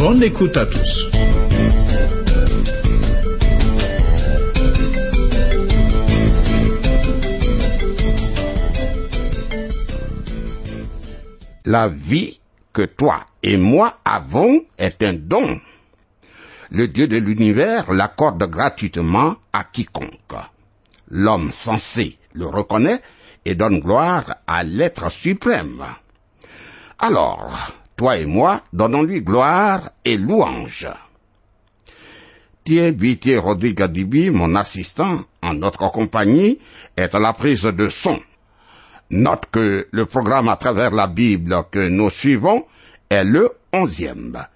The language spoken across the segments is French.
Bonne écoute à tous. La vie que toi et moi avons est un don. Le Dieu de l'univers l'accorde gratuitement à quiconque. L'homme sensé le reconnaît et donne gloire à l'être suprême. Alors, toi et moi, donnons-lui gloire et louange. Thierry Bitier Rodrigue Dibi, mon assistant, en notre compagnie, est à la prise de son. Note que le programme à travers la Bible que nous suivons est le onzième.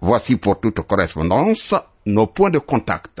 Voici pour toute correspondance nos points de contact.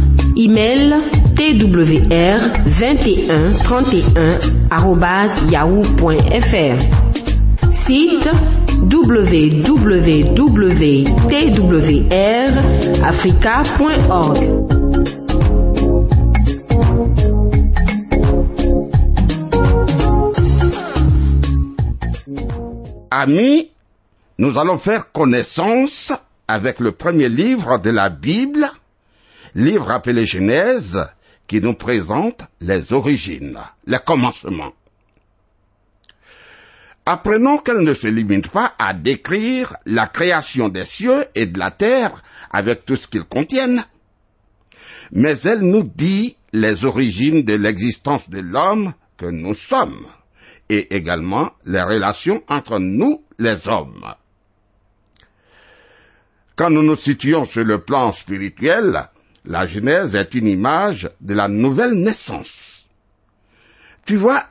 Email twr 21 31 yahoo.fr. Site www.twrafrica.org. Amis, nous allons faire connaissance avec le premier livre de la Bible, livre appelé Genèse, qui nous présente les origines, les commencements. Apprenons qu'elle ne se limite pas à décrire la création des cieux et de la terre avec tout ce qu'ils contiennent, mais elle nous dit les origines de l'existence de l'homme que nous sommes et également les relations entre nous, les hommes. Quand nous nous situons sur le plan spirituel, la Genèse est une image de la nouvelle naissance. Tu vois,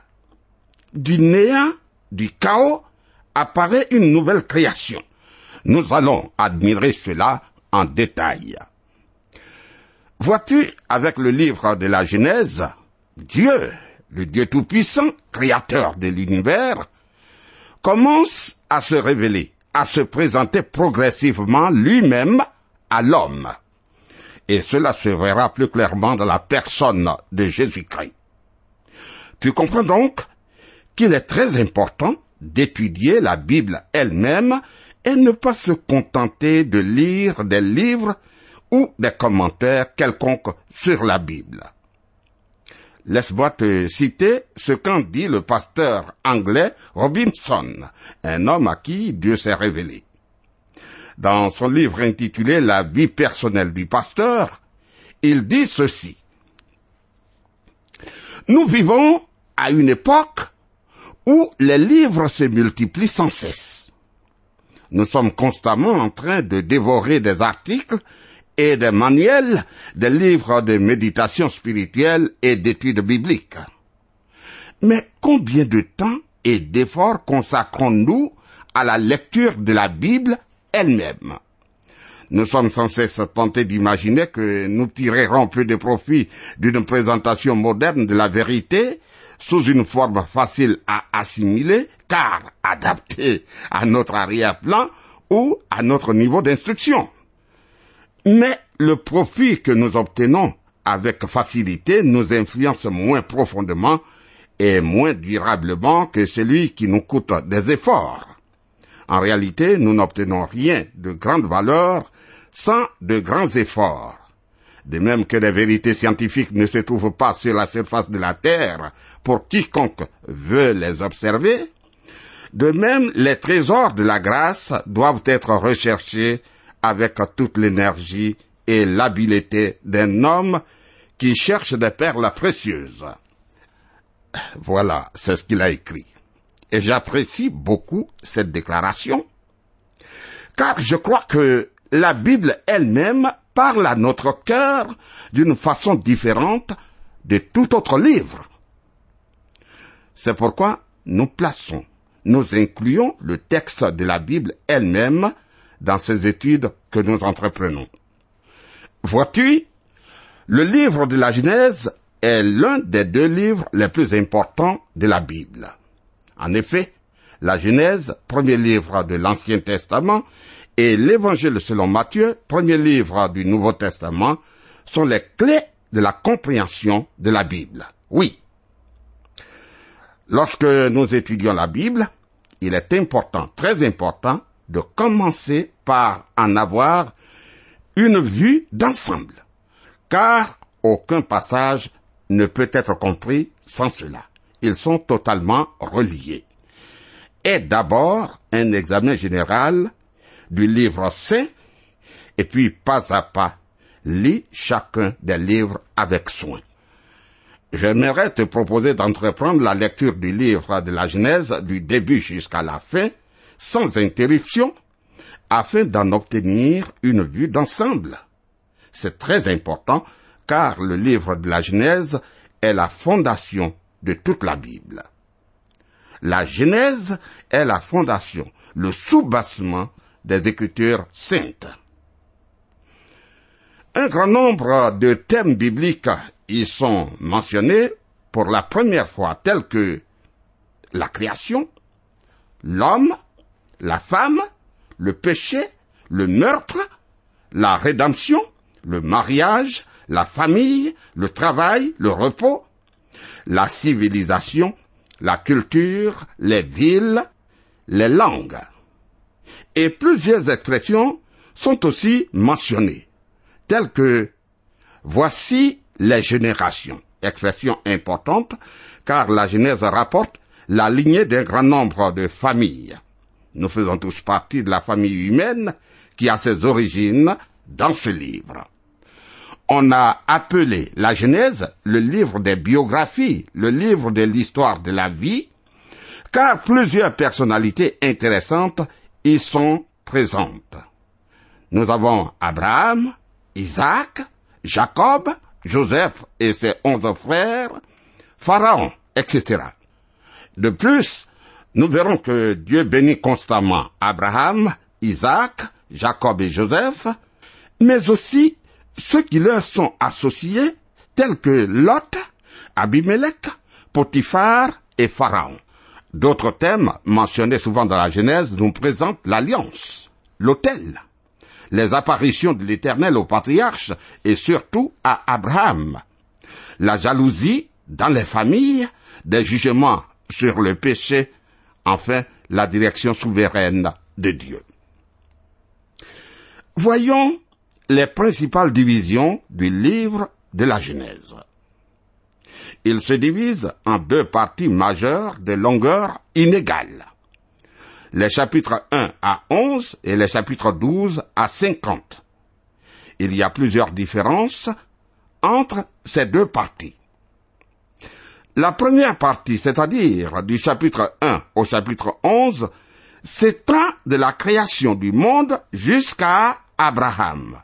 du néant, du chaos, apparaît une nouvelle création. Nous allons admirer cela en détail. Vois-tu, avec le livre de la Genèse, Dieu, le Dieu Tout-Puissant, créateur de l'univers, commence à se révéler, à se présenter progressivement lui-même à l'homme. Et cela se verra plus clairement dans la personne de Jésus-Christ. Tu comprends donc qu'il est très important d'étudier la Bible elle-même et ne pas se contenter de lire des livres ou des commentaires quelconques sur la Bible. Laisse-moi te citer ce qu'en dit le pasteur anglais Robinson, un homme à qui Dieu s'est révélé. Dans son livre intitulé La vie personnelle du pasteur, il dit ceci. Nous vivons à une époque où les livres se multiplient sans cesse. Nous sommes constamment en train de dévorer des articles et des manuels, des livres de méditation spirituelle et d'études bibliques. Mais combien de temps et d'efforts consacrons-nous à la lecture de la Bible elle-même Nous sommes sans cesse tentés d'imaginer que nous tirerons peu de profit d'une présentation moderne de la vérité sous une forme facile à assimiler, car adaptée à notre arrière-plan ou à notre niveau d'instruction. Mais le profit que nous obtenons avec facilité nous influence moins profondément et moins durablement que celui qui nous coûte des efforts. En réalité, nous n'obtenons rien de grande valeur sans de grands efforts. de même que les vérités scientifiques ne se trouvent pas sur la surface de la Terre pour quiconque veut les observer, de même les trésors de la grâce doivent être recherchés avec toute l'énergie et l'habileté d'un homme qui cherche des perles précieuses. Voilà, c'est ce qu'il a écrit. Et j'apprécie beaucoup cette déclaration, car je crois que la Bible elle-même parle à notre cœur d'une façon différente de tout autre livre. C'est pourquoi nous plaçons, nous incluons le texte de la Bible elle-même dans ces études que nous entreprenons. Vois-tu, le livre de la Genèse est l'un des deux livres les plus importants de la Bible. En effet, la Genèse, premier livre de l'Ancien Testament, et l'Évangile selon Matthieu, premier livre du Nouveau Testament, sont les clés de la compréhension de la Bible. Oui. Lorsque nous étudions la Bible, il est important, très important, de commencer par en avoir une vue d'ensemble, car aucun passage ne peut être compris sans cela. Ils sont totalement reliés. Et d'abord un examen général du livre saint, et puis pas à pas, lis chacun des livres avec soin. J'aimerais te proposer d'entreprendre la lecture du livre de la Genèse du début jusqu'à la fin, sans interruption, afin d'en obtenir une vue d'ensemble. C'est très important car le livre de la Genèse est la fondation de toute la Bible. La Genèse est la fondation, le soubassement des Écritures saintes. Un grand nombre de thèmes bibliques y sont mentionnés pour la première fois tels que la création, l'homme, la femme, le péché, le meurtre, la rédemption, le mariage, la famille, le travail, le repos, la civilisation, la culture, les villes, les langues. Et plusieurs expressions sont aussi mentionnées, telles que voici les générations, expression importante car la Genèse rapporte la lignée d'un grand nombre de familles. Nous faisons tous partie de la famille humaine qui a ses origines dans ce livre. On a appelé la Genèse le livre des biographies, le livre de l'histoire de la vie, car plusieurs personnalités intéressantes y sont présentes. Nous avons Abraham, Isaac, Jacob, Joseph et ses onze frères, Pharaon, etc. De plus, nous verrons que Dieu bénit constamment Abraham, Isaac, Jacob et Joseph, mais aussi ceux qui leur sont associés, tels que Lot, Abimelech, Potiphar et Pharaon. D'autres thèmes mentionnés souvent dans la Genèse nous présentent l'alliance, l'autel, les apparitions de l'Éternel au patriarche et surtout à Abraham, la jalousie dans les familles, des jugements sur le péché, enfin la direction souveraine de Dieu. Voyons les principales divisions du livre de la Genèse. Il se divise en deux parties majeures de longueur inégale. Les chapitres 1 à 11 et les chapitres 12 à 50. Il y a plusieurs différences entre ces deux parties. La première partie, c'est-à-dire du chapitre 1 au chapitre 11, s'étend de la création du monde jusqu'à Abraham.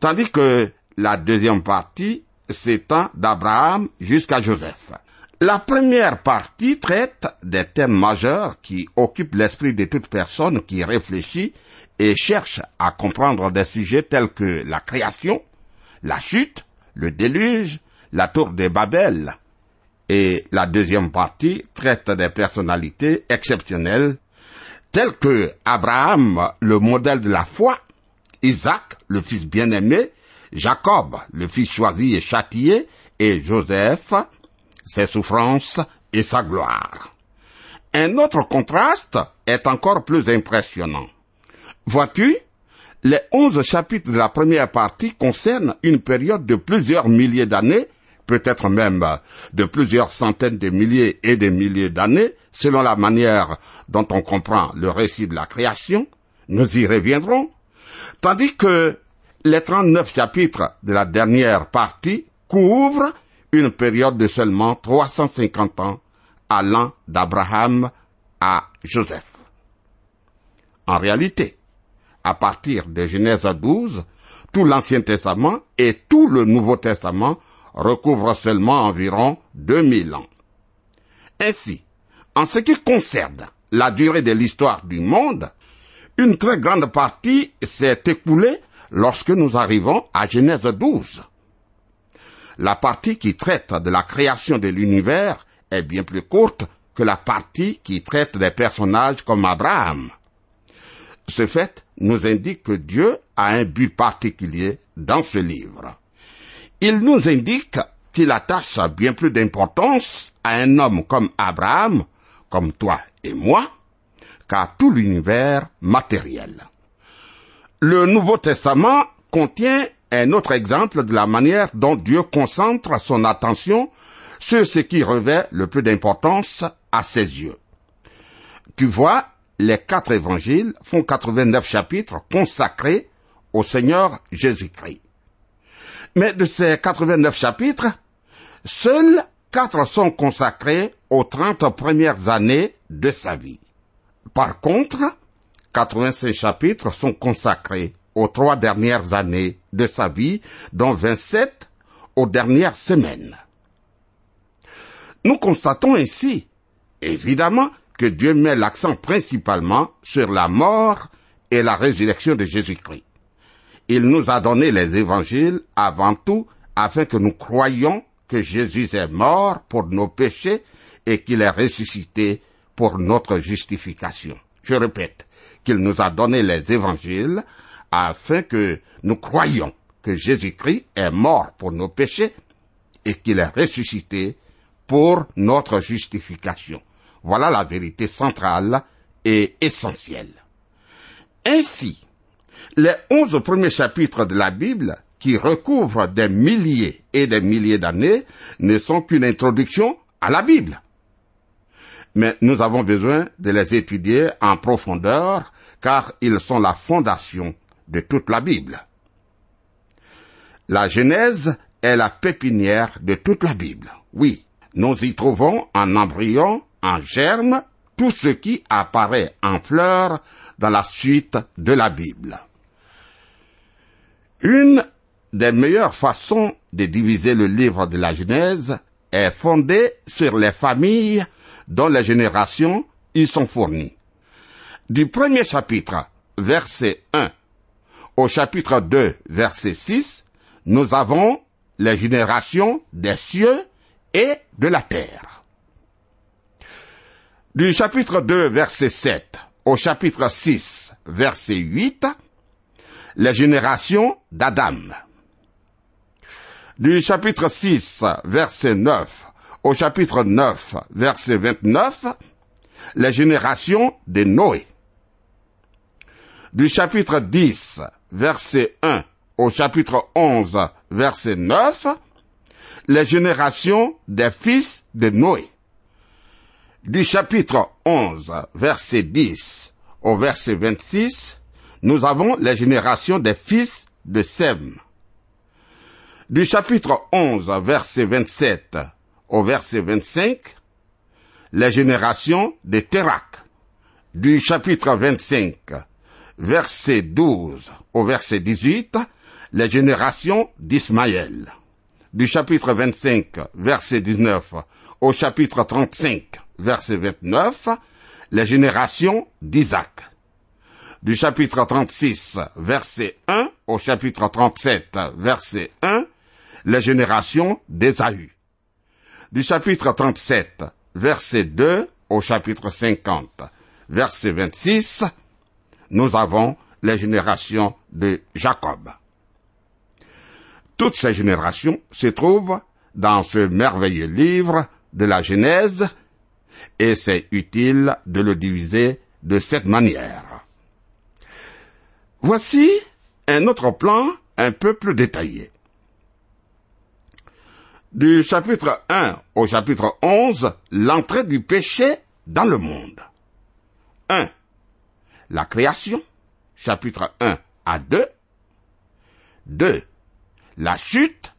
Tandis que la deuxième partie s'étend d'Abraham jusqu'à Joseph. La première partie traite des thèmes majeurs qui occupent l'esprit de toute personne qui réfléchit et cherche à comprendre des sujets tels que la création, la chute, le déluge, la tour de Babel. Et la deuxième partie traite des personnalités exceptionnelles telles que Abraham, le modèle de la foi, Isaac, le fils bien-aimé, Jacob, le fils choisi et châtié, et Joseph, ses souffrances et sa gloire. Un autre contraste est encore plus impressionnant. Vois-tu, Les onze chapitres de la première partie concernent une période de plusieurs milliers d'années, peut-être même de plusieurs centaines de milliers et de milliers d'années, selon la manière dont on comprend le récit de la création. Nous y reviendrons. Tandis que les 39 chapitres de la dernière partie couvrent une période de seulement 350 ans allant d'Abraham à Joseph. En réalité, à partir de Genèse 12, tout l'Ancien Testament et tout le Nouveau Testament recouvrent seulement environ 2000 ans. Ainsi, en ce qui concerne la durée de l'histoire du monde, une très grande partie s'est écoulée lorsque nous arrivons à Genèse 12. La partie qui traite de la création de l'univers est bien plus courte que la partie qui traite des personnages comme Abraham. Ce fait nous indique que Dieu a un but particulier dans ce livre. Il nous indique qu'il attache bien plus d'importance à un homme comme Abraham, comme toi et moi, qu'à tout l'univers matériel. Le Nouveau Testament contient un autre exemple de la manière dont Dieu concentre son attention sur ce qui revêt le plus d'importance à ses yeux. Tu vois, les quatre évangiles font 89 chapitres consacrés au Seigneur Jésus-Christ. Mais de ces 89 chapitres, seuls quatre sont consacrés aux 30 premières années de sa vie. Par contre, 85 chapitres sont consacrés aux trois dernières années de sa vie, dont 27 aux dernières semaines. Nous constatons ainsi, évidemment, que Dieu met l'accent principalement sur la mort et la résurrection de Jésus-Christ. Il nous a donné les évangiles avant tout afin que nous croyions que Jésus est mort pour nos péchés et qu'il est ressuscité pour notre justification. Je répète, qu'il nous a donné les évangiles afin que nous croyions que Jésus-Christ est mort pour nos péchés et qu'il est ressuscité pour notre justification. Voilà la vérité centrale et essentielle. Ainsi, les onze premiers chapitres de la Bible, qui recouvrent des milliers et des milliers d'années, ne sont qu'une introduction à la Bible. Mais nous avons besoin de les étudier en profondeur, car ils sont la fondation de toute la Bible. La Genèse est la pépinière de toute la Bible. Oui, nous y trouvons en embryon, en germe, tout ce qui apparaît en fleurs dans la suite de la Bible. Une des meilleures façons de diviser le livre de la Genèse est fondée sur les familles dont les générations y sont fournies. Du premier chapitre, verset 1, au chapitre 2, verset 6, nous avons les générations des cieux et de la terre. Du chapitre 2, verset 7 au chapitre 6, verset 8, les générations d'Adam. Du chapitre 6, verset 9 au chapitre 9, verset 29, les générations de Noé. Du chapitre 10, verset 1 au chapitre 11, verset 9, les générations des fils de Noé. Du chapitre 11, verset 10 au verset 26, nous avons les générations des fils de Sem. Du chapitre 11, verset 27 au verset 25, les générations de Terak. Du chapitre 25, verset 12 au verset 18, les générations d'Ismaël. Du chapitre 25, verset 19 au chapitre 35, verset 29, les générations d'Isaac. Du chapitre 36, verset 1 au chapitre 37, verset 1, les générations d'Ésaü du chapitre 37, verset 2 au chapitre 50, verset 26, nous avons les générations de Jacob. Toutes ces générations se trouvent dans ce merveilleux livre de la Genèse et c'est utile de le diviser de cette manière. Voici un autre plan un peu plus détaillé. Du chapitre 1 au chapitre 11, l'entrée du péché dans le monde. 1. La création, chapitre 1 à 2. 2. La chute,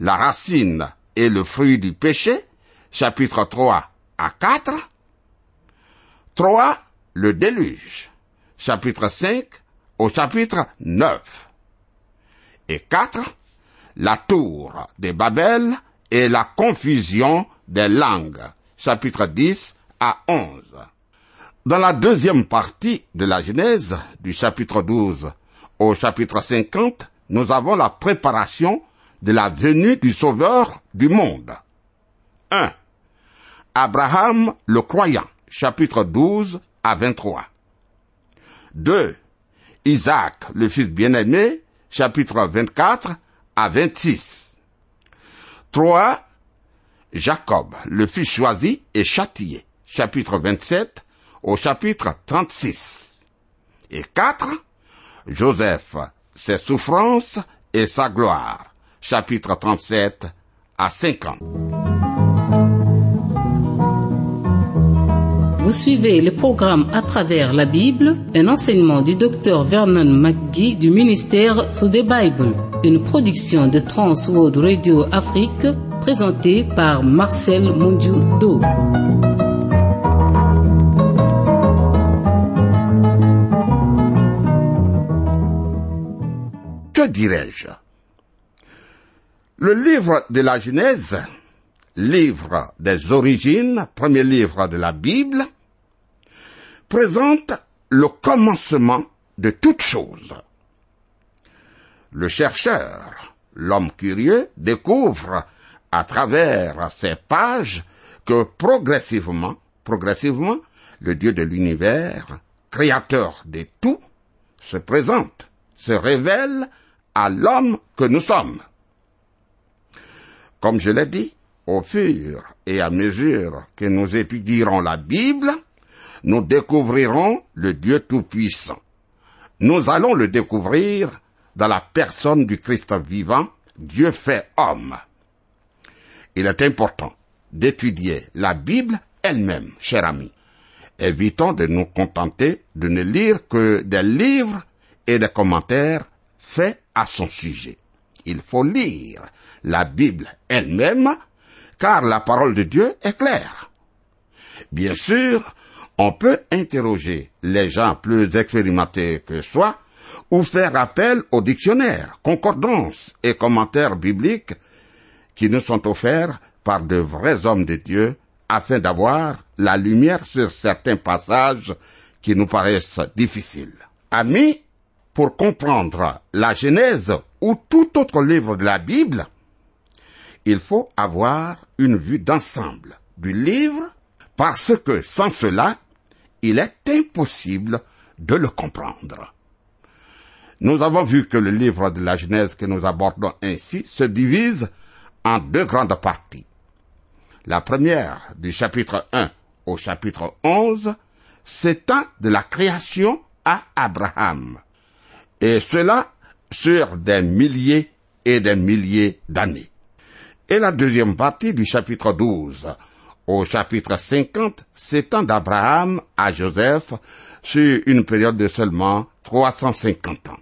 la racine et le fruit du péché, chapitre 3 à 4. 3. Le déluge, chapitre 5 au chapitre 9. Et 4. La tour des Babel et la confusion des langues, chapitre 10 à 11. Dans la deuxième partie de la Genèse, du chapitre 12 au chapitre 50, nous avons la préparation de la venue du Sauveur du monde. 1. Abraham le croyant, chapitre 12 à 23. 2. Isaac le fils bien-aimé, chapitre 24 à 26. 3. Jacob le fils choisi et châtié, chapitre 27 au chapitre 36. Et 4. Joseph, ses souffrances et sa gloire, chapitre 37 à 50. Vous suivez le programme à travers la Bible, un enseignement du docteur Vernon McGee du ministère sous des Bible, une production de Trans World Radio Afrique présentée par Marcel Mondiou-Do. Que dirais-je? Le livre de la Genèse, livre des origines, premier livre de la Bible, présente le commencement de toute chose. Le chercheur, l'homme curieux, découvre à travers ces pages que progressivement, progressivement, le Dieu de l'univers, créateur de tout, se présente, se révèle à l'homme que nous sommes. Comme je l'ai dit, au fur et à mesure que nous étudierons la Bible, nous découvrirons le Dieu Tout-Puissant. Nous allons le découvrir dans la personne du Christ vivant, Dieu fait homme. Il est important d'étudier la Bible elle-même, cher ami. Évitons de nous contenter de ne lire que des livres et des commentaires faits à son sujet. Il faut lire la Bible elle-même, car la parole de Dieu est claire. Bien sûr, on peut interroger les gens plus expérimentés que soi, ou faire appel aux dictionnaires, concordances et commentaires bibliques qui nous sont offerts par de vrais hommes de Dieu afin d'avoir la lumière sur certains passages qui nous paraissent difficiles. Amis, pour comprendre la Genèse ou tout autre livre de la Bible, il faut avoir une vue d'ensemble du livre parce que sans cela, il est impossible de le comprendre. Nous avons vu que le livre de la Genèse que nous abordons ainsi se divise en deux grandes parties. La première, du chapitre 1 au chapitre 11, s'étend de la création à Abraham. Et cela sur des milliers et des milliers d'années. Et la deuxième partie du chapitre 12 au chapitre 50 s'étend d'Abraham à Joseph sur une période de seulement 350 ans.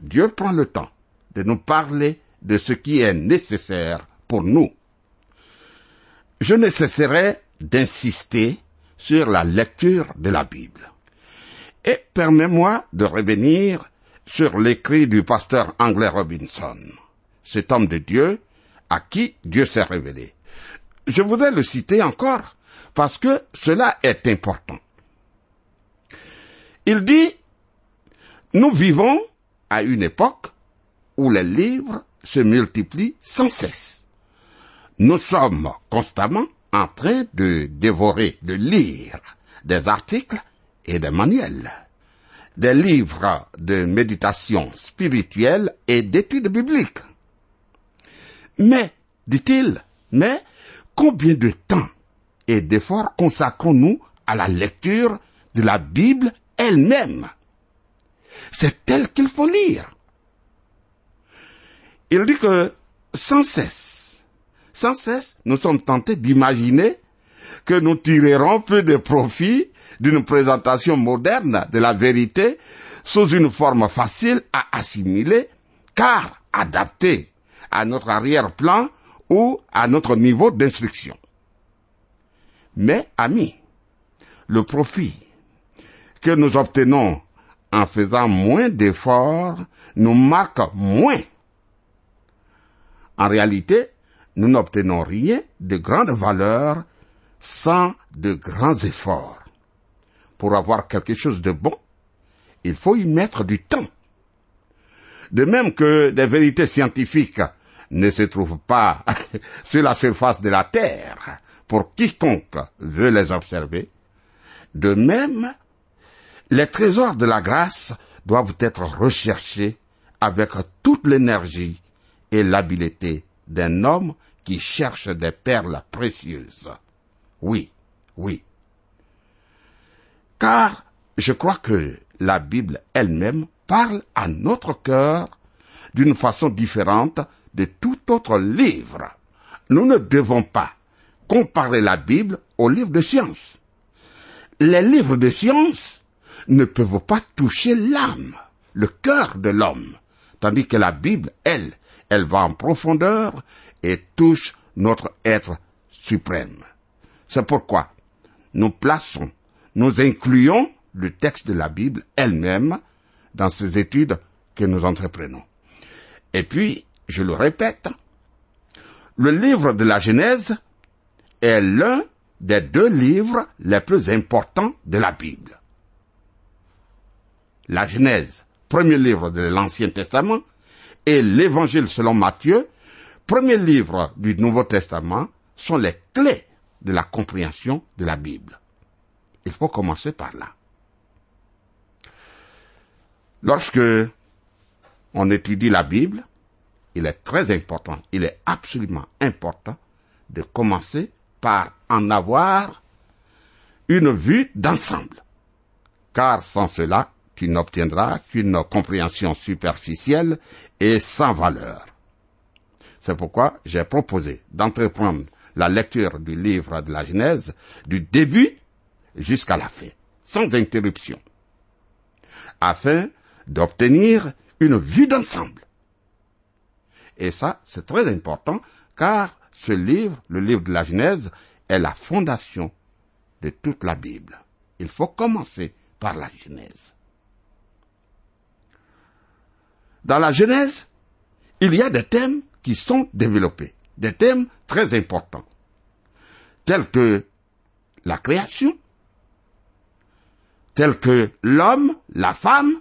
Dieu prend le temps de nous parler de ce qui est nécessaire pour nous. Je ne cesserai d'insister sur la lecture de la Bible. Et permets-moi de revenir sur l'écrit du pasteur anglais Robinson, cet homme de Dieu à qui Dieu s'est révélé. Je voudrais le citer encore parce que cela est important. Il dit, nous vivons à une époque où les livres se multiplient sans cesse. Nous sommes constamment en train de dévorer, de lire des articles et des manuels, des livres de méditation spirituelle et d'études bibliques. Mais, dit-il, mais combien de temps et d'efforts consacrons-nous à la lecture de la Bible elle-même? C'est elle qu'il faut lire. Il dit que sans cesse, sans cesse, nous sommes tentés d'imaginer que nous tirerons peu de profit d'une présentation moderne de la vérité sous une forme facile à assimiler, car adaptée à notre arrière-plan ou à notre niveau d'instruction. Mais, amis, le profit que nous obtenons en faisant moins d'efforts nous marque moins. En réalité, nous n'obtenons rien de grande valeur sans de grands efforts. Pour avoir quelque chose de bon, il faut y mettre du temps. De même que des vérités scientifiques ne se trouvent pas sur la surface de la Terre pour quiconque veut les observer, de même, les trésors de la grâce doivent être recherchés avec toute l'énergie et l'habileté d'un homme qui cherche des perles précieuses. Oui, oui. Car je crois que la Bible elle-même parle à notre cœur d'une façon différente de tout autre livre. Nous ne devons pas comparer la Bible aux livres de science. Les livres de science ne peuvent pas toucher l'âme, le cœur de l'homme, tandis que la Bible, elle, elle va en profondeur et touche notre être suprême. C'est pourquoi nous plaçons, nous incluons le texte de la Bible elle-même dans ces études que nous entreprenons. Et puis, je le répète, le livre de la Genèse est l'un des deux livres les plus importants de la Bible. La Genèse, premier livre de l'Ancien Testament, et l'Évangile selon Matthieu, premier livre du Nouveau Testament, sont les clés de la compréhension de la Bible. Il faut commencer par là. Lorsque on étudie la Bible, il est très important, il est absolument important de commencer par en avoir une vue d'ensemble. Car sans cela, tu n'obtiendras qu'une compréhension superficielle et sans valeur. C'est pourquoi j'ai proposé d'entreprendre la lecture du livre de la Genèse du début jusqu'à la fin, sans interruption, afin d'obtenir une vue d'ensemble. Et ça, c'est très important, car ce livre, le livre de la Genèse, est la fondation de toute la Bible. Il faut commencer par la Genèse. Dans la Genèse, il y a des thèmes qui sont développés, des thèmes très importants, tels que la création, tels que l'homme, la femme,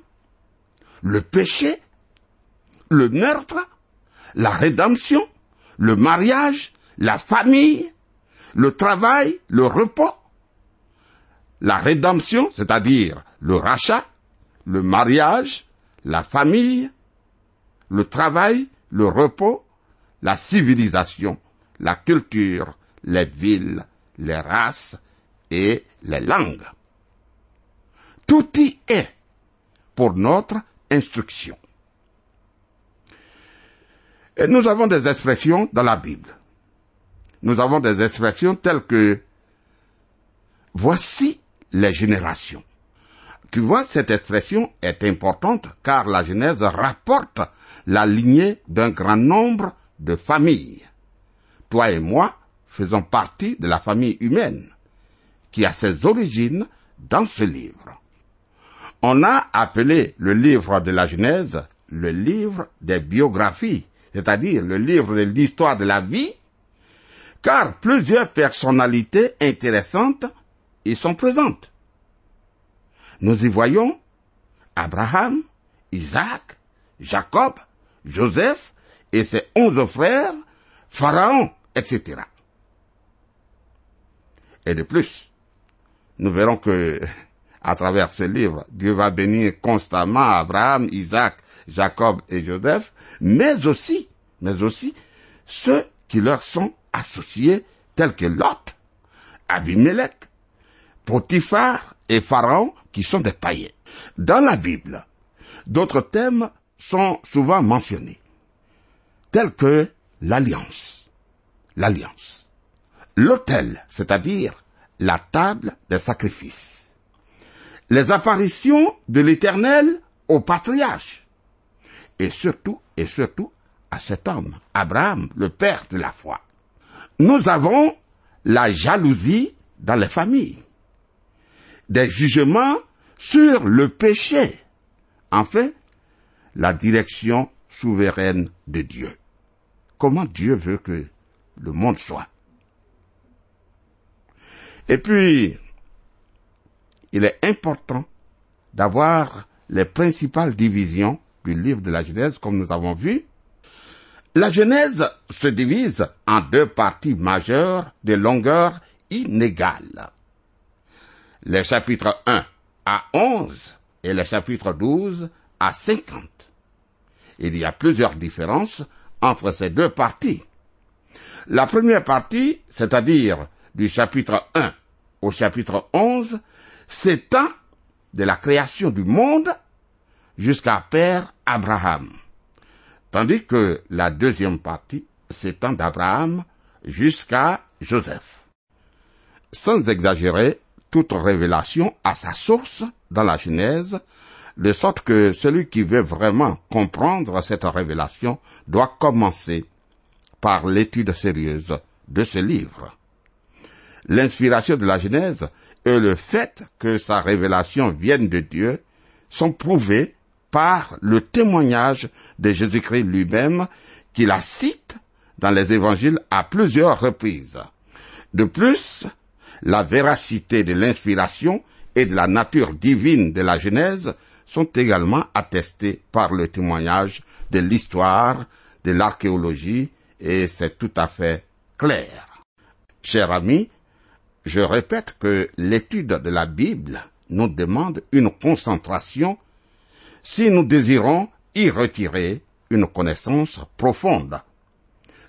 le péché, le meurtre, la rédemption, le mariage, la famille, le travail, le repos, la rédemption, c'est-à-dire le rachat, le mariage, la famille, le travail, le repos, la civilisation, la culture, les villes, les races et les langues. Tout y est pour notre instruction. Et nous avons des expressions dans la Bible. Nous avons des expressions telles que voici les générations. Tu vois, cette expression est importante car la Genèse rapporte la lignée d'un grand nombre de familles. Toi et moi faisons partie de la famille humaine qui a ses origines dans ce livre. On a appelé le livre de la Genèse le livre des biographies, c'est-à-dire le livre de l'histoire de la vie, car plusieurs personnalités intéressantes y sont présentes. Nous y voyons Abraham, Isaac, Jacob, Joseph et ses onze frères, Pharaon, etc. Et de plus, nous verrons que, à travers ce livre, Dieu va bénir constamment Abraham, Isaac, Jacob et Joseph, mais aussi, mais aussi ceux qui leur sont associés, tels que Lot, Abimelech, Potiphar et Pharaon, qui sont des païens. Dans la Bible, D'autres thèmes sont souvent mentionnés, tels que l'alliance, l'alliance, l'autel, c'est-à-dire la table des sacrifices, les apparitions de l'Éternel au patriarche, et surtout, et surtout à cet homme, Abraham, le père de la foi. Nous avons la jalousie dans les familles, des jugements sur le péché, enfin, la direction souveraine de Dieu. Comment Dieu veut que le monde soit. Et puis, il est important d'avoir les principales divisions du livre de la Genèse, comme nous avons vu. La Genèse se divise en deux parties majeures de longueur inégale. Les chapitres 1 à 11 et les chapitres 12 à 50. Il y a plusieurs différences entre ces deux parties. La première partie, c'est-à-dire du chapitre 1 au chapitre 11, s'étend de la création du monde jusqu'à Père Abraham, tandis que la deuxième partie s'étend d'Abraham jusqu'à Joseph. Sans exagérer, toute révélation a sa source dans la Genèse, de sorte que celui qui veut vraiment comprendre cette révélation doit commencer par l'étude sérieuse de ce livre. L'inspiration de la Genèse et le fait que sa révélation vienne de Dieu sont prouvés par le témoignage de Jésus-Christ lui-même qui la cite dans les évangiles à plusieurs reprises. De plus, la véracité de l'inspiration et de la nature divine de la Genèse sont également attestées par le témoignage de l'histoire, de l'archéologie, et c'est tout à fait clair. Chers amis, je répète que l'étude de la Bible nous demande une concentration si nous désirons y retirer une connaissance profonde.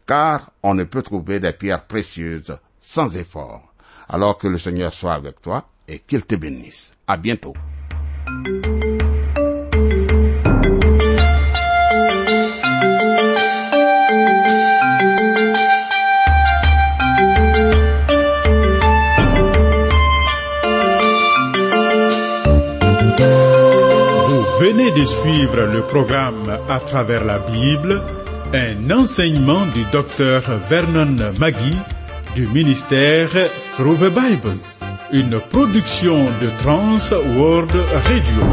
Car on ne peut trouver des pierres précieuses sans effort. Alors que le Seigneur soit avec toi et qu'il te bénisse. À bientôt. De suivre le programme À travers la Bible, un enseignement du docteur Vernon Magui du ministère Through the Bible, une production de Trans World Radio.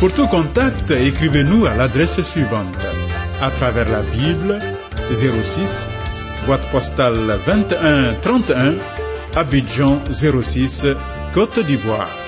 Pour tout contact, écrivez-nous à l'adresse suivante. À travers la Bible, 06, boîte postale 2131, Abidjan 06, Côte d'Ivoire.